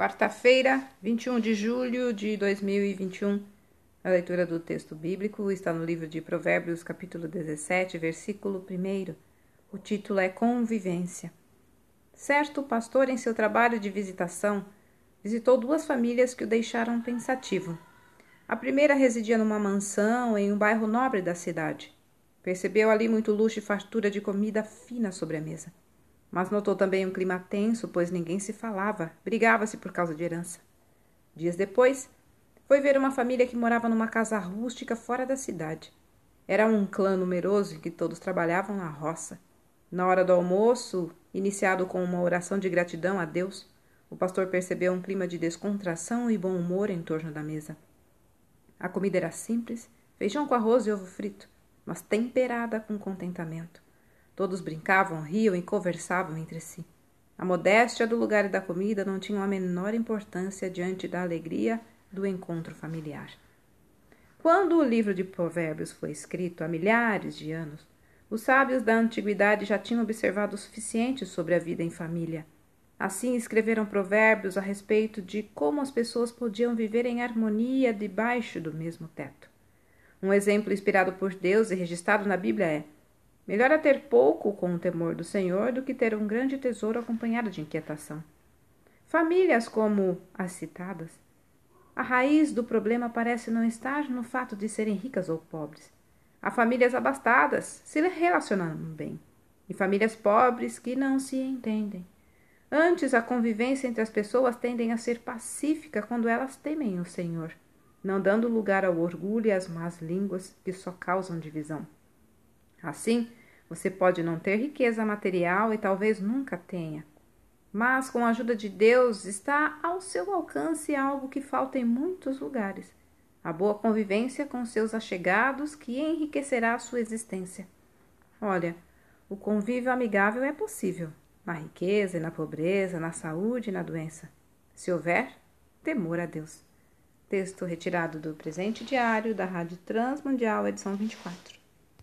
Quarta-feira, 21 de julho de 2021. A leitura do texto bíblico está no livro de Provérbios, capítulo 17, versículo 1. O título é Convivência. Certo pastor, em seu trabalho de visitação, visitou duas famílias que o deixaram pensativo. A primeira residia numa mansão em um bairro nobre da cidade. Percebeu ali muito luxo e fartura de comida fina sobre a mesa. Mas notou também um clima tenso, pois ninguém se falava, brigava-se por causa de herança. Dias depois, foi ver uma família que morava numa casa rústica fora da cidade. Era um clã numeroso em que todos trabalhavam na roça. Na hora do almoço, iniciado com uma oração de gratidão a Deus, o pastor percebeu um clima de descontração e bom humor em torno da mesa. A comida era simples, feijão com arroz e ovo frito, mas temperada com contentamento. Todos brincavam, riam e conversavam entre si. A modéstia do lugar e da comida não tinham a menor importância diante da alegria do encontro familiar. Quando o livro de Provérbios foi escrito há milhares de anos, os sábios da antiguidade já tinham observado o suficiente sobre a vida em família. Assim, escreveram provérbios a respeito de como as pessoas podiam viver em harmonia debaixo do mesmo teto. Um exemplo inspirado por Deus e registrado na Bíblia é: Melhor é ter pouco com o temor do Senhor do que ter um grande tesouro acompanhado de inquietação. Famílias como as citadas, a raiz do problema parece não estar no fato de serem ricas ou pobres. Há famílias abastadas se relacionando bem e famílias pobres que não se entendem. Antes, a convivência entre as pessoas tendem a ser pacífica quando elas temem o Senhor, não dando lugar ao orgulho e às más línguas que só causam divisão. Assim, você pode não ter riqueza material e talvez nunca tenha, mas com a ajuda de Deus está ao seu alcance algo que falta em muitos lugares: a boa convivência com seus achegados que enriquecerá a sua existência. Olha, o convívio amigável é possível, na riqueza e na pobreza, na saúde e na doença, se houver temor a Deus. Texto retirado do presente diário da Rádio Transmundial, edição 24.